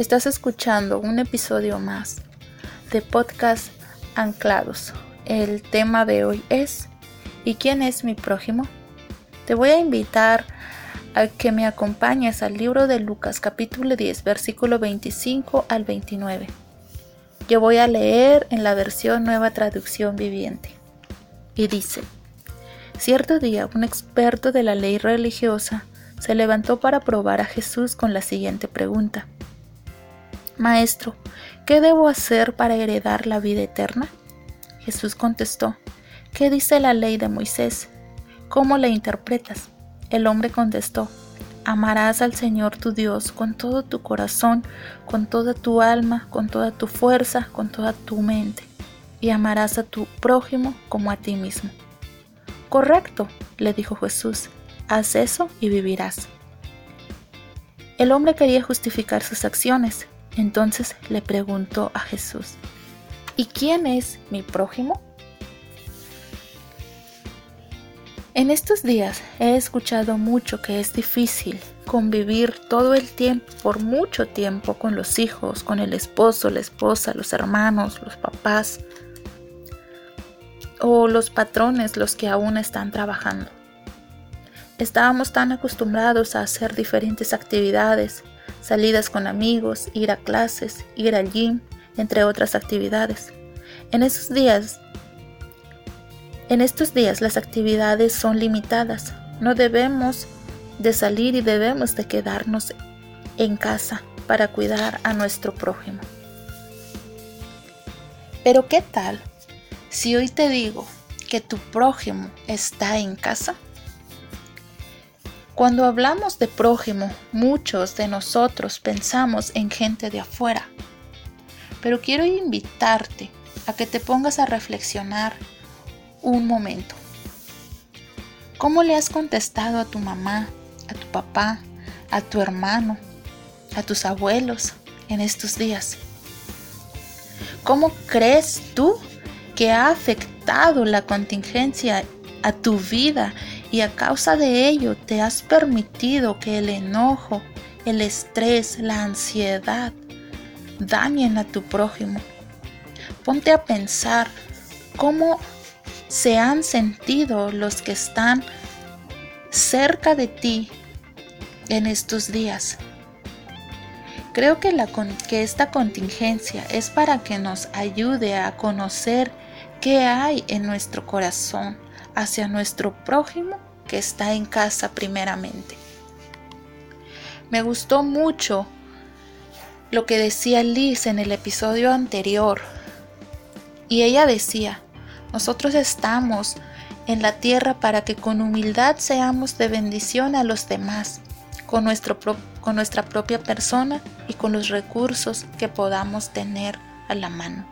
Estás escuchando un episodio más de podcast Anclados. El tema de hoy es ¿Y quién es mi prójimo? Te voy a invitar a que me acompañes al libro de Lucas capítulo 10 versículo 25 al 29. Yo voy a leer en la versión nueva traducción viviente. Y dice, cierto día un experto de la ley religiosa se levantó para probar a Jesús con la siguiente pregunta. Maestro, ¿qué debo hacer para heredar la vida eterna? Jesús contestó, ¿qué dice la ley de Moisés? ¿Cómo la interpretas? El hombre contestó, amarás al Señor tu Dios con todo tu corazón, con toda tu alma, con toda tu fuerza, con toda tu mente, y amarás a tu prójimo como a ti mismo. Correcto, le dijo Jesús, haz eso y vivirás. El hombre quería justificar sus acciones, entonces le preguntó a Jesús, ¿y quién es mi prójimo? En estos días he escuchado mucho que es difícil convivir todo el tiempo, por mucho tiempo, con los hijos, con el esposo, la esposa, los hermanos, los papás o los patrones, los que aún están trabajando. Estábamos tan acostumbrados a hacer diferentes actividades, salidas con amigos, ir a clases, ir al gym, entre otras actividades. En esos días, en estos días las actividades son limitadas. No debemos de salir y debemos de quedarnos en casa para cuidar a nuestro prójimo. Pero ¿qué tal si hoy te digo que tu prójimo está en casa? Cuando hablamos de prójimo, muchos de nosotros pensamos en gente de afuera. Pero quiero invitarte a que te pongas a reflexionar un momento. ¿Cómo le has contestado a tu mamá, a tu papá, a tu hermano, a tus abuelos en estos días? ¿Cómo crees tú que ha afectado la contingencia a tu vida y a causa de ello te has permitido que el enojo, el estrés, la ansiedad dañen a tu prójimo. Ponte a pensar cómo se han sentido los que están cerca de ti en estos días. Creo que, que esta contingencia es para que nos ayude a conocer qué hay en nuestro corazón hacia nuestro prójimo que está en casa primeramente. Me gustó mucho lo que decía Liz en el episodio anterior. Y ella decía, nosotros estamos en la tierra para que con humildad seamos de bendición a los demás, con, nuestro con nuestra propia persona y con los recursos que podamos tener a la mano.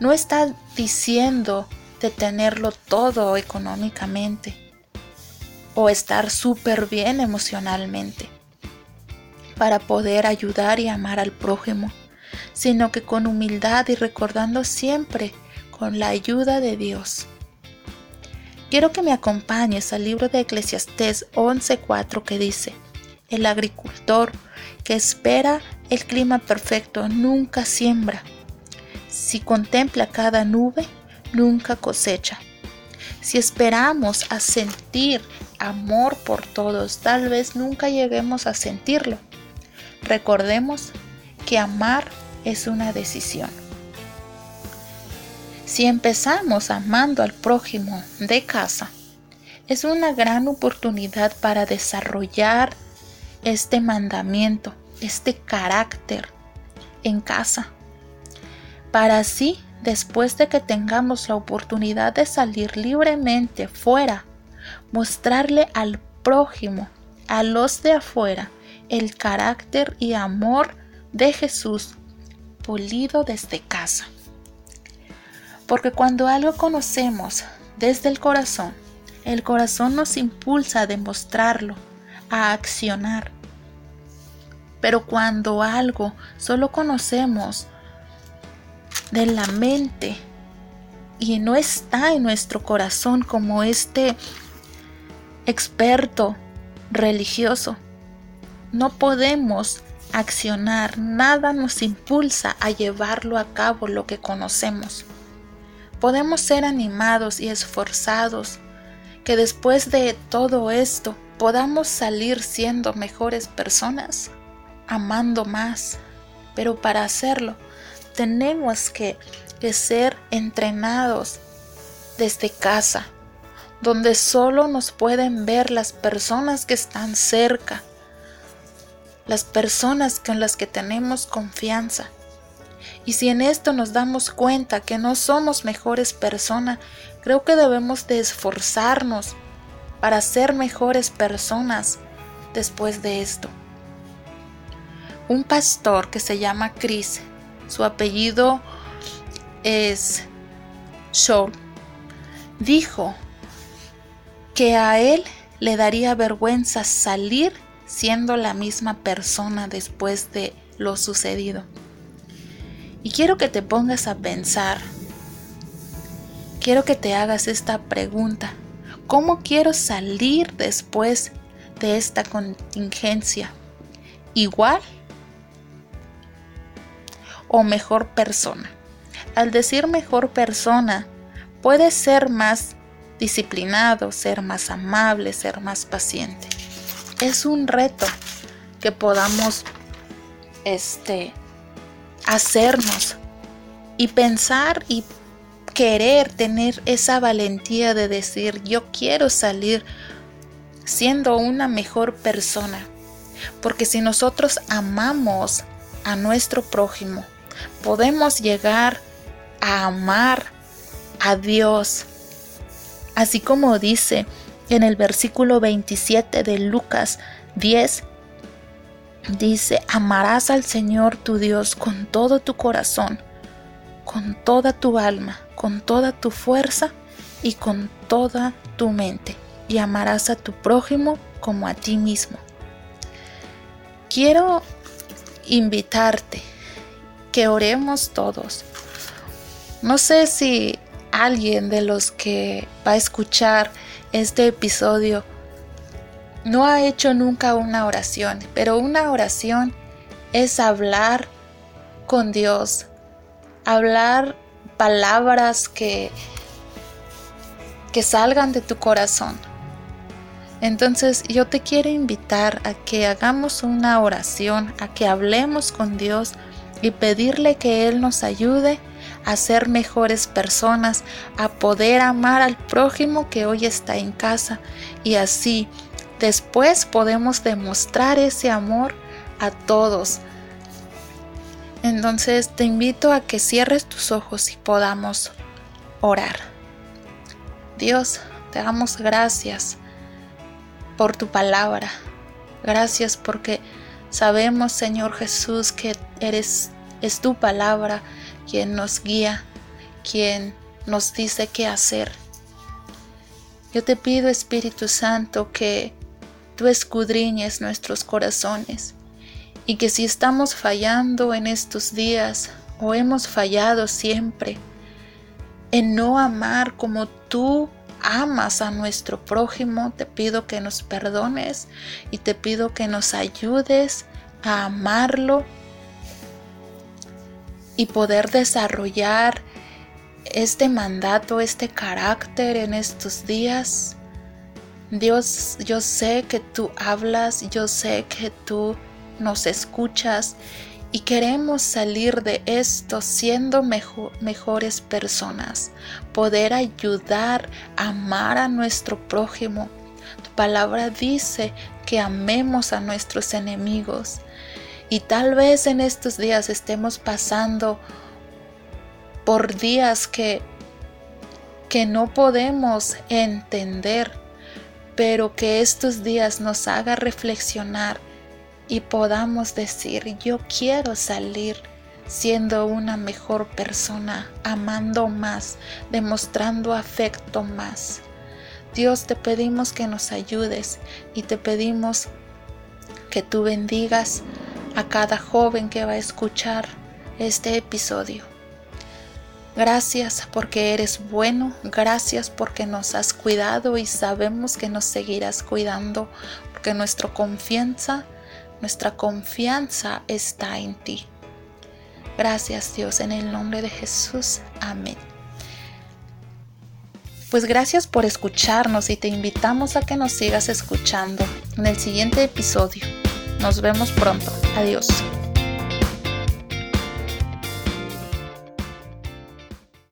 No está diciendo de tenerlo todo económicamente o estar súper bien emocionalmente para poder ayudar y amar al prójimo, sino que con humildad y recordando siempre con la ayuda de Dios. Quiero que me acompañes al libro de Eclesiastés 11:4 que dice, el agricultor que espera el clima perfecto nunca siembra. Si contempla cada nube, nunca cosecha. Si esperamos a sentir amor por todos, tal vez nunca lleguemos a sentirlo. Recordemos que amar es una decisión. Si empezamos amando al prójimo de casa, es una gran oportunidad para desarrollar este mandamiento, este carácter en casa, para así después de que tengamos la oportunidad de salir libremente fuera, mostrarle al prójimo, a los de afuera, el carácter y amor de Jesús polido desde casa. Porque cuando algo conocemos desde el corazón, el corazón nos impulsa a demostrarlo, a accionar. Pero cuando algo solo conocemos de la mente y no está en nuestro corazón como este experto religioso. No podemos accionar, nada nos impulsa a llevarlo a cabo lo que conocemos. Podemos ser animados y esforzados, que después de todo esto podamos salir siendo mejores personas, amando más, pero para hacerlo tenemos que, ser entrenados desde casa, donde solo nos pueden ver las personas que están cerca, las personas con las que tenemos confianza. Y si en esto nos damos cuenta que no somos mejores personas, creo que debemos de esforzarnos para ser mejores personas después de esto. Un pastor que se llama Chris, su apellido es Shaw, dijo que a él le daría vergüenza salir siendo la misma persona después de lo sucedido. Y quiero que te pongas a pensar, quiero que te hagas esta pregunta, ¿cómo quiero salir después de esta contingencia? ¿Igual o mejor persona? Al decir mejor persona, puede ser más disciplinado, ser más amable, ser más paciente. Es un reto que podamos este hacernos y pensar y querer tener esa valentía de decir yo quiero salir siendo una mejor persona. Porque si nosotros amamos a nuestro prójimo, podemos llegar a amar a Dios Así como dice en el versículo 27 de Lucas 10, dice, amarás al Señor tu Dios con todo tu corazón, con toda tu alma, con toda tu fuerza y con toda tu mente, y amarás a tu prójimo como a ti mismo. Quiero invitarte que oremos todos. No sé si alguien de los que va a escuchar este episodio no ha hecho nunca una oración, pero una oración es hablar con Dios, hablar palabras que que salgan de tu corazón. Entonces yo te quiero invitar a que hagamos una oración, a que hablemos con Dios y pedirle que Él nos ayude a ser mejores personas, a poder amar al prójimo que hoy está en casa y así después podemos demostrar ese amor a todos. Entonces te invito a que cierres tus ojos y podamos orar. Dios, te damos gracias por tu palabra. Gracias porque sabemos, Señor Jesús, que eres es tu palabra quien nos guía, quien nos dice qué hacer. Yo te pido, Espíritu Santo, que tú escudriñes nuestros corazones y que si estamos fallando en estos días o hemos fallado siempre en no amar como tú amas a nuestro prójimo, te pido que nos perdones y te pido que nos ayudes a amarlo y poder desarrollar este mandato, este carácter en estos días. Dios, yo sé que tú hablas, yo sé que tú nos escuchas y queremos salir de esto siendo mejores personas, poder ayudar, amar a nuestro prójimo. Tu palabra dice que amemos a nuestros enemigos. Y tal vez en estos días estemos pasando por días que, que no podemos entender, pero que estos días nos haga reflexionar y podamos decir, yo quiero salir siendo una mejor persona, amando más, demostrando afecto más. Dios, te pedimos que nos ayudes y te pedimos que tú bendigas a cada joven que va a escuchar este episodio. Gracias porque eres bueno, gracias porque nos has cuidado y sabemos que nos seguirás cuidando, porque nuestra confianza nuestra confianza está en ti. Gracias Dios, en el nombre de Jesús. Amén. Pues gracias por escucharnos y te invitamos a que nos sigas escuchando en el siguiente episodio. Nos vemos pronto. Adiós.